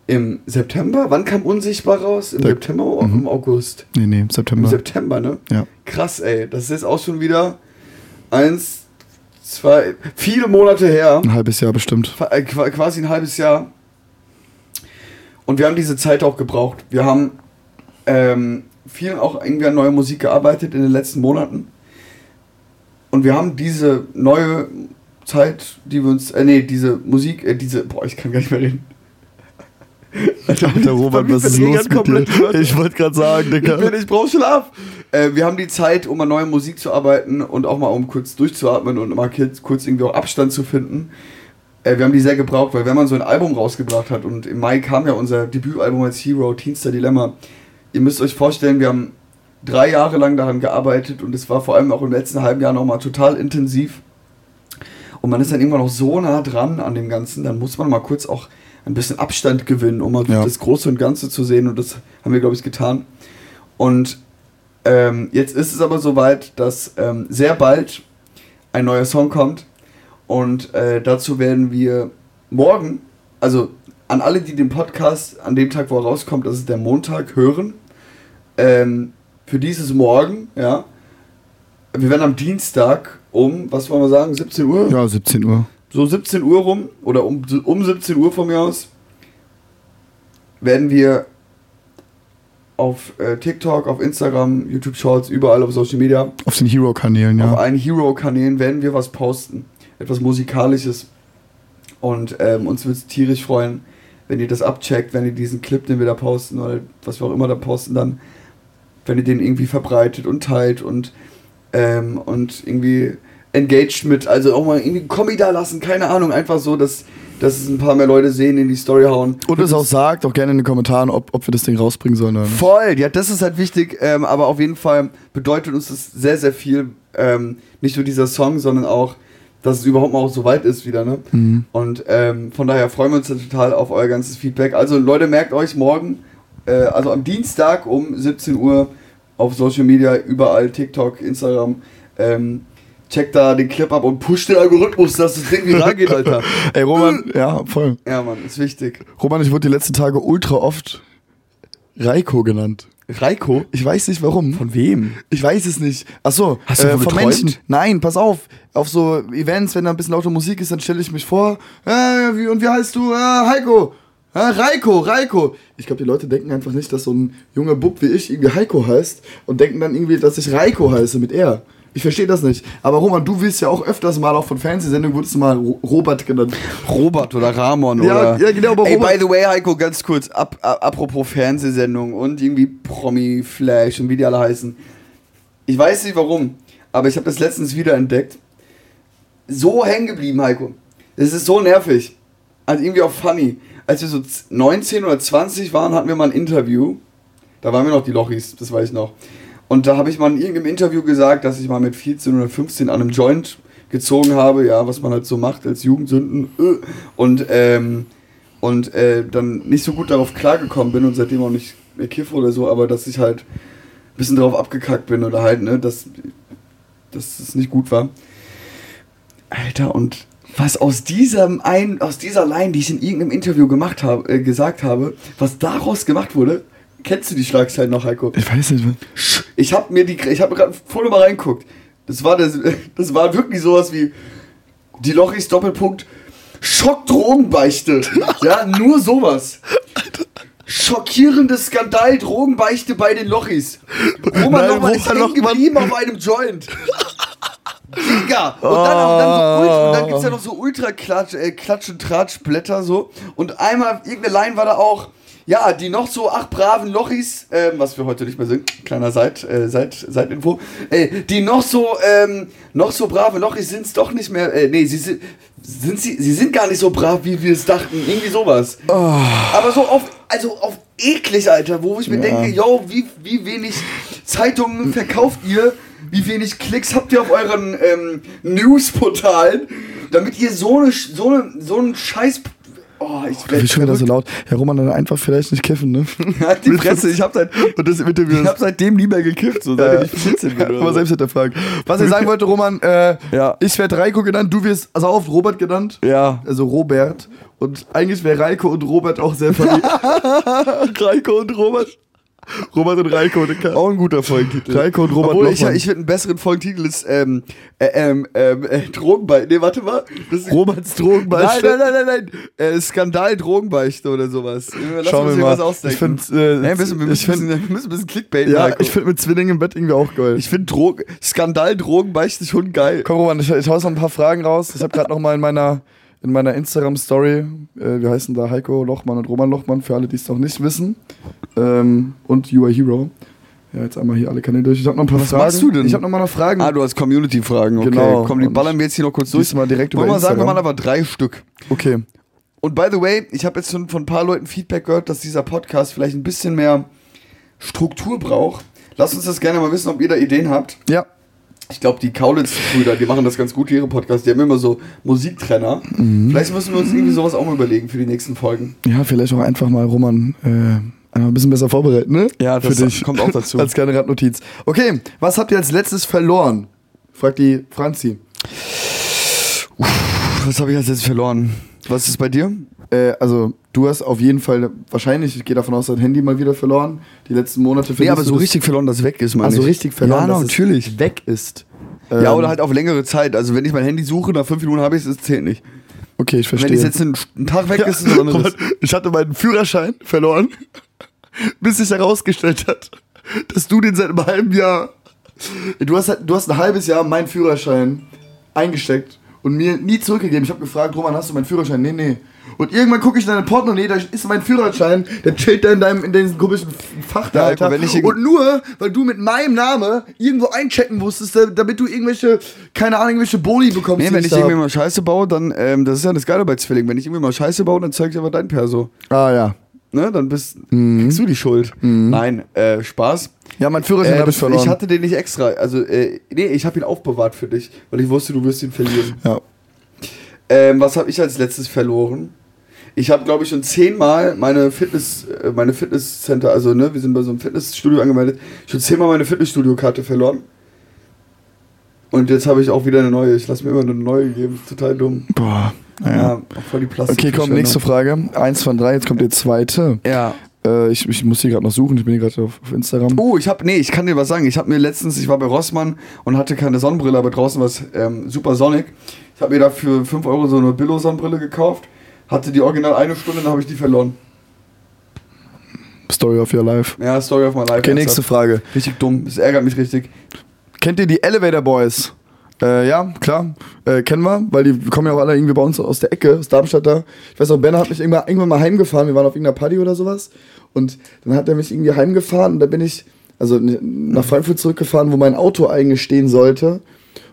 im September. Wann kam Unsichtbar raus? Im Der- September oder Mhm. im August? Nee, nee, im Im September. September, ne? ja. Krass, ey. Das ist jetzt auch schon wieder eins, zwei, viele Monate her. Ein halbes Jahr bestimmt. Äh, qua- quasi ein halbes Jahr. Und wir haben diese Zeit auch gebraucht. Wir haben ähm, viel auch irgendwie an neuer Musik gearbeitet in den letzten Monaten. Und wir haben diese neue Zeit, die wir uns, äh, nee, diese Musik, äh, diese, boah, ich kann gar nicht mehr reden. Alter, Robert, Bei mir was ist los mit dir? Ich wollte gerade sagen, Ich, bin, Digga. ich brauche Schlaf. Äh, wir haben die Zeit, um an neue Musik zu arbeiten und auch mal um kurz durchzuatmen und mal kurz, kurz irgendwie auch Abstand zu finden. Äh, wir haben die sehr gebraucht, weil wenn man so ein Album rausgebracht hat und im Mai kam ja unser Debütalbum als Hero, Teenster Dilemma. Ihr müsst euch vorstellen, wir haben drei Jahre lang daran gearbeitet und es war vor allem auch im letzten halben Jahr nochmal total intensiv. Und man ist dann irgendwann noch so nah dran an dem Ganzen, dann muss man mal kurz auch ein bisschen Abstand gewinnen, um mal Ja. das Große und Ganze zu sehen. Und das haben wir, glaube ich, getan. Und ähm, jetzt ist es aber soweit, dass ähm, sehr bald ein neuer Song kommt. Und äh, dazu werden wir morgen, also an alle, die den Podcast an dem Tag, wo er rauskommt, das ist der Montag, hören. Ähm, für dieses Morgen, ja. Wir werden am Dienstag um, was wollen wir sagen, 17 Uhr? Ja, 17 Uhr. so 17 Uhr rum oder um, um 17 Uhr von mir aus werden wir auf äh, TikTok, auf Instagram, YouTube Shorts, überall auf Social Media, Auf den Hero-Kanälen, auf ja. allen Hero-Kanälen werden wir was posten. Etwas Musikalisches. Und ähm, uns wird es tierisch freuen, wenn ihr das abcheckt, wenn ihr diesen Clip, den wir da posten oder was wir auch immer da posten, dann, wenn ihr den irgendwie verbreitet und teilt und, ähm, und irgendwie engaged mit, also auch mal irgendwie einen Kommi da lassen, keine Ahnung, einfach so, dass, dass es ein paar mehr Leute sehen, in die Story hauen. Und es auch sagt, auch gerne in den Kommentaren, ob, ob wir das Ding rausbringen sollen oder nicht. Voll, ja, das ist halt wichtig, ähm, aber auf jeden Fall bedeutet uns das sehr, sehr viel. Ähm, nicht nur dieser Song, sondern auch, dass es überhaupt mal auch so weit ist wieder, ne? Mhm. Und ähm, von daher freuen wir uns total auf euer ganzes Feedback. Also Leute, merkt euch morgen, äh, also am Dienstag um 17 Uhr auf Social Media, überall, TikTok, Instagram, ähm, checkt da den Clip ab und pusht den Algorithmus, dass das Ding viral geht, Alter. Ey, Roman, ja, voll. Ja, Mann, ist wichtig. Roman, ich wurde die letzten Tage ultra oft Reiko genannt. Reiko? Ich weiß nicht warum. Von wem? Ich weiß es nicht. Achso, Hast du äh, von geträumt? Menschen. Nein, pass auf. Auf so Events, wenn da ein bisschen laute Musik ist, dann stelle ich mich vor. Äh, wie, und wie heißt du? Äh, Heiko. Äh, Reiko, Reiko. Ich glaube, die Leute denken einfach nicht, dass so ein junger Bub wie ich irgendwie Heiko heißt und denken dann irgendwie, dass ich Reiko heiße mit R. Ich verstehe das nicht. Aber Roman, du willst ja auch öfters mal auch von Fernsehsendungen, wurdest du mal Ro Robert genannt. Robert oder Ramon Ja, oder. ja, genau, aber Ey, Robert- by the way, Heiko, ganz kurz, ab, ab, apropos Fernsehsendung und irgendwie Promi, Flash und wie die alle heißen. Ich weiß nicht warum, aber ich habe das letztens wieder entdeckt. So hängen geblieben, Heiko. Es ist so nervig. Also irgendwie auch funny. Als wir so z- 19 oder 20 waren, hatten wir mal ein Interview. Da waren wir noch die Lochis, das weiß ich noch. Und da habe ich mal in irgendeinem Interview gesagt, dass ich mal mit 14 oder 15 an einem Joint gezogen habe, ja, was man halt so macht als Jugendsünden. äh, Und, ähm, und äh, dann nicht so gut darauf klargekommen bin und seitdem auch nicht mehr kiffe oder so, aber dass ich halt ein bisschen darauf abgekackt bin oder halt, ne, dass, dass es nicht gut war. Alter, und was aus diesem ein, aus dieser Line, die ich in irgendeinem Interview gemacht habe, äh, gesagt habe, was daraus gemacht wurde, kennst du die Schlagzeilen noch, Heiko? Ich weiß nicht. Ich habe mir die, ich habe gerade vorne mal reinguckt. Das war das, das war wirklich sowas wie die Lochis Doppelpunkt Schock-Drogenbeichte. ja, nur sowas. Schockierendes Skandal Drogenbeichte bei den Lochis. Roman Nein, Lochmann ist Roman hängen geblieben auf einem Joint. Digga! Und dann, und dann, so ultra, und dann gibt's ja noch so ultra Klatsch, äh, Klatsch und Tratsch-Blätter so. Und einmal, irgendeine Line war da auch, ja, die noch so acht braven Lochis, ähm, was wir heute nicht mehr sind, kleiner Seit, äh, Seit, Seitinfo, äh, die noch so, ähm, noch so brave Lochis sind's doch nicht mehr, äh, nee, sie sind, sind sie, sie sind gar nicht so brav, wie wir es dachten, irgendwie sowas. Aber so auf, also auf eklig, Alter, wo ich mir Ja. denke, yo, wie, wie wenig Zeitungen verkauft ihr, wie wenig Klicks habt ihr auf euren ähm, Newsportalen, damit ihr so, eine, so, eine, so einen Scheiß Oh, ich Du bist schon wieder so laut. Ja, Roman, dann einfach vielleicht nicht kiffen, ne? Halt die Fresse, ich hab, seit, Und das Interview ich hab seitdem nie mehr gekifft, so seitdem ich 14 bin. Aber so. selbst hinterfragt. Was ich sagen wollte, Roman, äh, Ja. ich werde Reiko genannt, du wirst also oft Robert genannt. Ja. Also Robert. Und eigentlich wäre Reiko und Robert auch sehr funny. Reiko und Robert. Robert und Reiko. Auch ein guter Folgentitel. Reiko und Robert Obwohl, ich, Lochmann. ich finde einen besseren Folgentitel ist ähm, äh, ähm, ähm, äh, Drogenbeichte. Nee, warte mal. Das ist, Roberts nein, Drogenbeichte. nein, nein, nein, nein. Äh, Skandal Drogenbeichte oder sowas. Lass Schauen uns wir hier was mal. ausdenken. Ich finde, äh, Nee, wir müssen, wir ich müssen, find, wir müssen ein bisschen Clickbait ja, Heiko. ich finde mit Zwillingen im Bett irgendwie auch geil. Ich finde Drogen, Skandal Drogenbeichte schon geil. Komm, Roman, ich, ich hau noch ein paar Fragen raus. Ich habe gerade noch mal in meiner, in meiner Instagram-Story, äh, wir heißen da Heiko Lochmann und Roman Lochmann, für alle, die es noch nicht wissen. Ähm, und You Are Hero. Ja, jetzt einmal hier alle Kanäle durch. Ich habe noch ein paar Was Fragen. machst du denn? Ich habe noch mal noch Fragen. Ah, du hast Community-Fragen, okay. Genau. Komm, die ballern wir jetzt hier noch kurz durch. Diesmal direkt über Wollen wir sagen, wir machen aber drei Stück. Okay. Und by the way, ich habe jetzt schon von ein paar Leuten Feedback gehört, dass dieser Podcast vielleicht ein bisschen mehr Struktur braucht. Lasst uns das gerne mal wissen, ob ihr da Ideen habt. Ja. Ich glaube, die Kaulitz-Brüder, die machen das ganz gut, ihre Podcasts. Die haben immer so Musiktrenner. Mhm. Vielleicht müssen wir uns irgendwie sowas auch mal überlegen für die nächsten Folgen. Ja, vielleicht auch einfach mal Roman äh, ein bisschen besser vorbereiten, ne? Ja, das Für dich. kommt auch dazu. als kleine Randnotiz. Okay, was habt ihr als letztes verloren? Fragt die Franzi. Was habe ich als jetzt verloren? Was ist bei dir? Äh, also, du hast auf jeden Fall, wahrscheinlich, ich gehe davon aus, dein Handy mal wieder verloren. Die letzten Monate Nee, vermisst aber so richtig verloren, dass es weg ist, meine Ach so ich. richtig verloren, Ja, dass natürlich. es weg ist. Ja, Ähm, oder halt auf längere Zeit. Also wenn ich mein Handy suche, nach fünf Minuten habe ich es, das zählt nicht. Okay, ich Wenn verstehe. es jetzt einen, Tag weg Ja, ist, ist es was anderes. Ich hatte meinen Führerschein verloren, bis sich herausgestellt hat, dass du den seit einem halben Jahr. Du hast, halt- du hast ein halbes Jahr meinen Führerschein eingesteckt und mir nie zurückgegeben. Ich habe gefragt, Roman, hast du meinen Führerschein? Nee, nee. Und irgendwann gucke ich in deine Portemonnaie, da ist mein Führerschein, der chillt da in deinem in diesem komischen Fach da, Ja, Alter. irgend- und nur, weil du mit meinem Namen irgendwo einchecken musstest, da- damit du irgendwelche, keine Ahnung, irgendwelche Boni bekommst. Nee, wenn ich da irgendwie mal Scheiße baue, dann, ähm, das ist ja das Geile bei Zwillingen. Wenn ich irgendwie mal Scheiße baue, dann zeig ich aber dein Perso. Ah, ja. Ne, dann bist, Mhm. kriegst du die Schuld. Nein, äh, Spaß. Ja, mein Führerschein Äh, habe ich verloren. ich hatte den nicht extra. Also, äh, nee, ich habe ihn aufbewahrt für dich, weil ich wusste, du wirst ihn verlieren. ja. Ähm, was habe ich als letztes verloren? Ich habe, glaube ich, schon zehnmal meine Fitness, äh, meine Fitnesscenter, also ne, wir sind bei so einem Fitnessstudio angemeldet, schon zehnmal meine Fitnessstudio-Karte verloren. Und jetzt habe ich auch wieder eine neue. Ich lasse mir immer eine neue geben. Total dumm. Boah. Ja, Naja. auch voll die Plastik. Okay, komm, nächste Frage. Eins von drei, jetzt kommt die zweite. Ja. Äh, ich, ich muss hier gerade noch suchen, ich bin hier gerade auf, auf Instagram. Oh, ich habe, nee, ich kann dir was sagen. Ich habe mir letztens, ich war bei Rossmann und hatte keine Sonnenbrille, aber draußen war es ähm, super sonnig. Ich habe mir da für 5 Euro so eine Billo-Sonnenbrille gekauft. Hatte die original eine Stunde, dann habe ich die verloren. Story of your life. Ja, Story of my life. Okay, nächste. Frage. Richtig dumm. Das ärgert mich richtig. Kennt ihr die Elevator Boys? Äh, ja, klar. Äh, kennen wir, weil die kommen ja auch alle irgendwie bei uns aus der Ecke, aus Darmstadt da. Ich weiß auch, Ben hat mich irgendwann, irgendwann mal heimgefahren. Wir waren auf irgendeiner Party oder sowas. Und dann hat er mich irgendwie heimgefahren und da bin ich, also nach Frankfurt zurückgefahren, wo mein Auto eigentlich stehen sollte.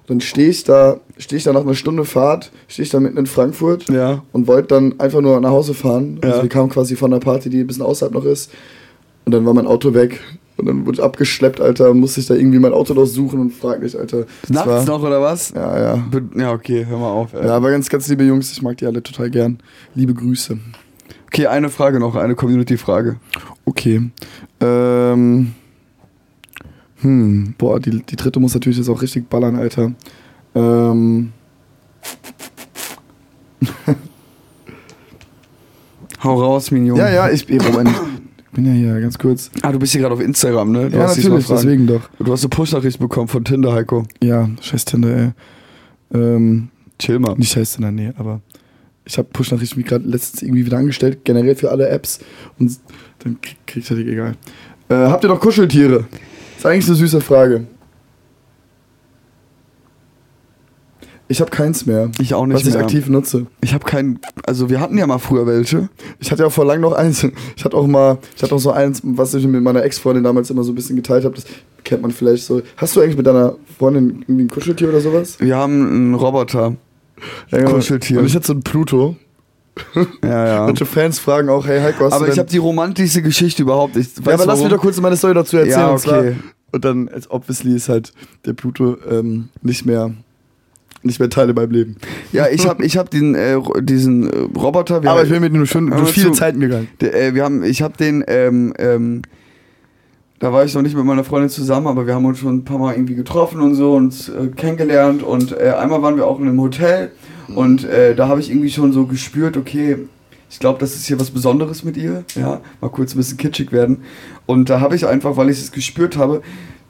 Dann stehe ich da, stehe ich da nach einer Stunde Fahrt, stehe ich da mitten in Frankfurt Ja. und wollte dann einfach nur nach Hause fahren. Also Ja. wir kamen quasi von einer Party, die ein bisschen außerhalb noch ist. Und dann war mein Auto weg. Und dann wurde ich abgeschleppt, Alter. Musste ich da irgendwie mein Auto durchsuchen und frag mich, Alter. Nachts war- noch oder was? Ja, ja. Ja, okay, hör mal auf. Ey. Ja, aber ganz, ganz liebe Jungs, ich mag die alle total gern. Liebe Grüße. Okay, eine Frage noch, eine Community-Frage. Okay. Ähm. Hm, boah, die, die dritte muss natürlich jetzt auch richtig ballern, Alter. Ähm. Hau raus, Minion. Ja, ja, ich, Moment, ich bin ja hier ganz kurz. Ah, du bist hier gerade auf Instagram, ne? Du ja, natürlich, deswegen doch. Du hast eine Push-Nachricht bekommen von Tinder, Heiko. Ja, scheiß Tinder, ey. Ähm, Chill mal. nicht scheiß Tinder, nee, aber ich habe Push-Nachrichten wie gerade letztens irgendwie wieder angestellt, generell für alle Apps. Und dann krieg, krieg ich das egal. Äh, habt ihr noch Kuscheltiere? Ist eigentlich eine süße Frage. Ich habe keins mehr, Ich auch nicht was ich mehr. aktiv nutze. Ich habe keinen. Also, wir hatten ja mal früher welche. Ich hatte ja vor lang noch eins. Ich hatte auch mal, ich hatte auch so eins, was ich mit meiner Ex-Freundin damals immer so ein bisschen geteilt habe. Das kennt man vielleicht so. Hast du eigentlich mit deiner Freundin irgendwie ein Kuscheltier oder sowas? Wir haben einen Roboter. Ja, genau. Kuscheltier. Und ich hatte so ein Pluto. Ja, ja. Manche Fans fragen auch, hey Heiko, hast Aber ich habe die romantischste Geschichte überhaupt. Ich, Ja, aber lass mich doch kurz meine Story dazu erzählen. Ja, okay. Und dann, als obviously ist halt der Pluto ähm, nicht mehr nicht mehr Teil in meinem Leben. Ja, ich habe ich hab den, äh, diesen äh, Roboter. Aber ich bin mit ihm schon durch viele zu. Zeiten gegangen. Der, äh, wir haben, ich habe den, ähm, ähm, da war ich noch nicht mit meiner Freundin zusammen, aber wir haben uns schon ein paar Mal irgendwie getroffen und so und äh, kennengelernt und äh, einmal waren wir auch in einem Hotel und äh, da habe ich irgendwie schon so gespürt, okay, ich glaube, das ist hier was Besonderes mit ihr, ja, mal kurz ein bisschen kitschig werden und da habe ich einfach, weil ich es gespürt habe,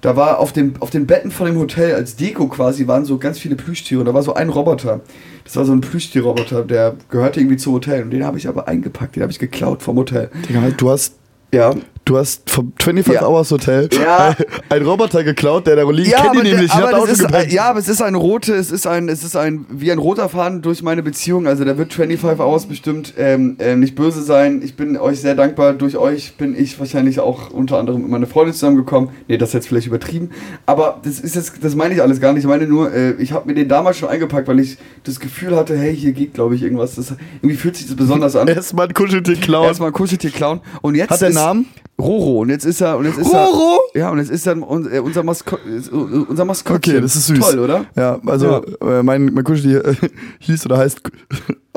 da war auf, dem, auf den Betten von dem Hotel als Deko quasi waren so ganz viele Plüschtiere. Da war so ein Roboter. Das war so ein Plüschtierroboter, der gehörte irgendwie zum Hotel. Und den habe ich aber eingepackt, den habe ich geklaut vom Hotel. Digga, du hast, Ja. Du hast vom 25 Ja. Hours Hotel Ja. ein Roboter geklaut, der da liegt. Ja, ich ihn nämlich. Ich aber da das ist, ja, aber es ist ein rote, es ist ein, es ist ein, wie ein roter Faden durch meine Beziehung. Also der wird 25 Hours bestimmt ähm, ähm, nicht böse sein. Ich bin euch sehr dankbar. Durch euch bin ich wahrscheinlich auch unter anderem mit meiner Freundin zusammengekommen. Nee, das ist jetzt vielleicht übertrieben. Aber das ist jetzt, das meine ich alles gar nicht. Ich meine nur, äh, ich habe mir den damals schon eingepackt, weil ich das Gefühl hatte, hey, hier geht, glaube ich, irgendwas. Das, irgendwie fühlt sich das besonders an. Erstmal ein Kuscheltier klauen. Erstmal ein Kuscheltier klauen. Und jetzt Hat der Namen? Roro. Und jetzt ist er, und jetzt ist Roro? er. Ja, und jetzt ist er äh, unser, Masko äh, unser Maskottchen. Okay, das ist süß. Toll, oder? Ja, also Äh, mein, mein Kuscheltier äh, hieß oder heißt.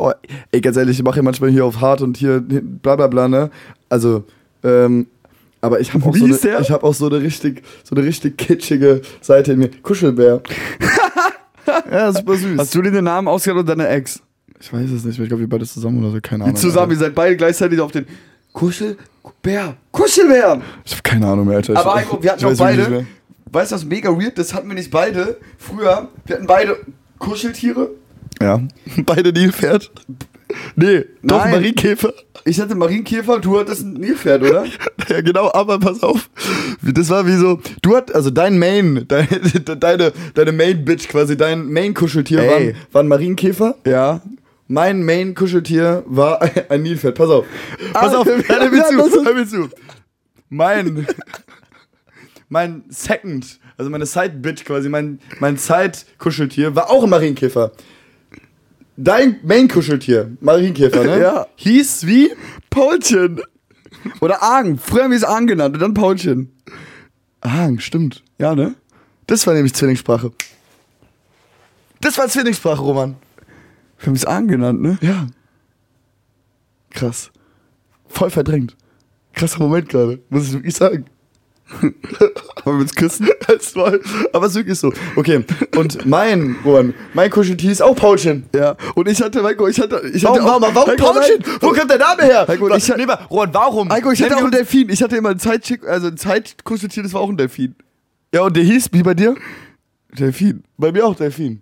Oh, ey, ganz ehrlich, ich mache ja manchmal hier auf hart und hier bla bla bla, ne? Also, ähm, aber ich habe auch, Wie so ich hab auch so eine richtig, so eine richtig kitschige Seite in mir. Kuschelbär. ja, super süß. Hast du dir den Namen ausgedacht oder deine Ex? ich weiß es nicht, ich glaube, wir beide zusammen oder so, keine Ahnung. Zusammen, ihr seid beide gleichzeitig auf den Kuschelbär. Kuschelbär! Ich habe keine Ahnung mehr, Alter. Aber Heiko, wir hatten auch beide. Weißt du, was mega weird? Das hatten wir nicht beide. Früher, wir hatten beide Kuscheltiere. Ja. Beide Nilpferd. Nee, doch Nein. Marienkäfer. Ich hatte Marienkäfer, du hattest ein Nilpferd, oder? Ja, genau, aber pass auf. Das war wie so, du hat, also dein Main, deine, deine, deine Main-Bitch quasi, dein Main-Kuscheltier war, Ey. ein- war ein Marienkäfer. Ja. Mein Main-Kuscheltier war ein, Nilpferd. Pass auf. Pass Ah, auf, hör mir zu, hör mir zu. Mein, mein Second, also meine Side-Bitch quasi, mein, mein Side-Kuscheltier war auch ein Marienkäfer. Dein Main-Kuscheltier, Marienkäfer, ne? Ja. Hieß wie? Paulchen. Oder Argen. Früher haben wir es Argen genannt und dann Paulchen. Ah, stimmt. Ja, ne? Das war nämlich Zwillingssprache. Das war Zwillingssprache, Roman. Wir haben es Argen genannt, ne? Ja. Krass. Voll verdrängt. Krasser Moment gerade, muss ich wirklich sagen. Wollen wir uns küssen? Als voll. Aber es ist wirklich so. Okay, und mein, Roman, mein Kuscheltier ist auch Paulchen. Ja. Und ich hatte, Heiko, ich hatte, ich hatte Warum, auch, warum, warum Heiko, Paulchen? nein. Wo kommt der Name her? Heiko, ich- nee, aber, Roman, warum? Heiko, ich hatte auch einen Delfin. Ich hatte immer ein Zeitschick, also ein Zeitkuscheltier, das war auch ein Delfin. Ja, und der hieß, wie bei dir? Delfin. Bei mir auch Delfin.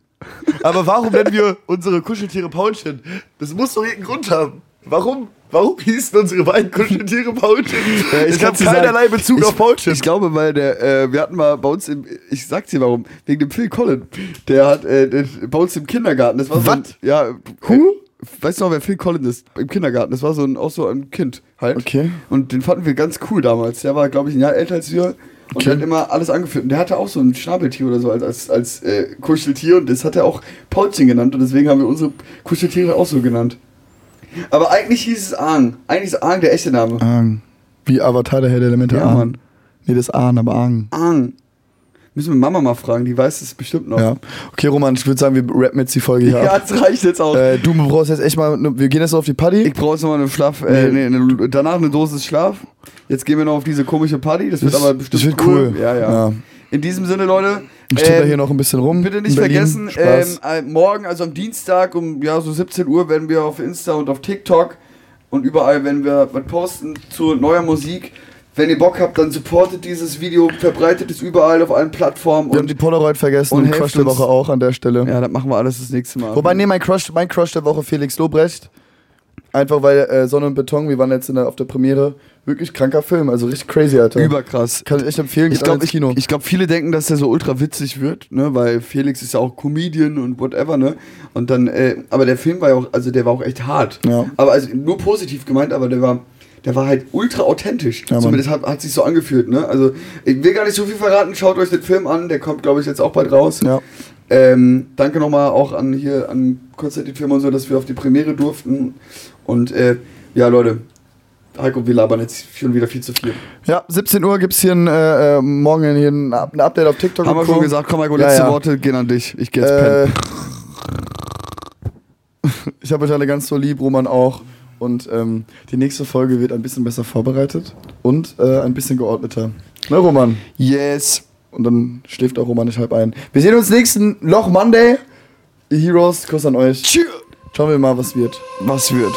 Aber warum nennen wir unsere Kuscheltiere Paulchen? Das muss doch irgendeinen Grund haben. Warum? Warum hießen unsere beiden Kuscheltiere Paulchen? ich habe kann's dir keinerlei sagen. Bezug ich, auf Paulchen. Ich glaube, weil der, äh, wir hatten mal bei uns im, ich sag's dir warum, wegen dem Phil Collin. Der hat äh, der, bei uns im Kindergarten, das war so ein, ja, Who? Äh, weißt du noch, wer Phil Collin ist? Im Kindergarten, das war so ein, auch so ein Kind halt. Okay. Und den fanden wir ganz cool damals. Der war, glaube ich, ein Jahr älter als wir. Und Okay. der hat immer alles angeführt. Und der hatte auch so ein Schnabeltier oder so als, als, als äh, Kuscheltier. Und das hat er auch Paulchen genannt. Und deswegen haben wir unsere Kuscheltiere auch so genannt. Aber eigentlich hieß es Aang. Eigentlich ist Aang der echte Name. Aang. Wie Avatar, der Herr der Elemente. Ja, Aang. Mann. Nee, das ist Aang, aber Aang. Aang. Müssen wir Mama mal fragen, die weiß es bestimmt noch. Ja. Okay, Roman, ich würde sagen, wir rappen jetzt die Folge hier Ja, ab. das reicht jetzt auch. Äh, du brauchst jetzt echt mal, wir gehen jetzt auf die Party. ich brauche jetzt noch mal eine Schlaf, äh, nee, eine, danach eine Dosis Schlaf. Jetzt gehen wir noch auf diese komische Party. Das wird Das- aber bestimmt das wird cool. Ja, ja, Ja. In diesem Sinne, Leute. ich tippe da ähm, hier noch ein bisschen rum. Bitte nicht vergessen, ähm, äh, morgen, also am Dienstag um ja, so 17 Uhr, werden wir auf Insta und auf TikTok und überall, wenn wir was posten zu neuer Musik. Wenn ihr Bock habt, dann supportet dieses Video, verbreitet es überall auf allen Plattformen. wir haben die Polaroid vergessen und und, Crush der. Woche auch an der Stelle. ja, das machen wir alles das nächste Mal. Wobei, nee, mein Crush, mein Crush der Woche Felix Lobrecht. Einfach weil äh, Sonne und Beton, wir waren jetzt in der, auf der Premiere, wirklich kranker Film, also richtig crazy, Alter. Überkrass. Kann ich echt empfehlen, Ich glaube, Kino. ich, ich glaub, viele denken, dass der so ultra witzig wird, ne, weil Felix ist ja auch Comedian und whatever, ne? Und dann, äh, aber der Film war ja auch, also der war auch echt hart. Ja. Aber also nur positiv gemeint, aber der war, der war halt ultra authentisch. Ja. Zumindest hat, hat sich so angefühlt, ne? Also ich will gar nicht so viel verraten, schaut euch den Film an, der kommt, glaube ich, jetzt auch bald raus. ja. Ähm, danke nochmal auch an hier an Konstantin und so, dass wir auf die Premiere durften. Und äh, ja, Leute, Heiko, wir labern jetzt schon wieder viel zu viel. ja, 17 Uhr gibt es hier ein, äh, äh, morgen hier ein, ein Update auf TikTok. Haben wir schon gesagt, komm Heiko, Ja, letzte ja. Worte gehen an dich. Ich gehe jetzt Äh, pennen. Ich habe euch alle ganz so lieb, Roman auch. Und ähm, die nächste Folge wird ein bisschen besser vorbereitet und äh, ein bisschen geordneter. Ne, Roman? Yes. Und dann schläft auch Roman nicht halb ein. Wir sehen uns nächsten Loch Monday. Ihr Heroes, Kuss an euch. Tschüss. Schauen wir mal, was wird. Was wird?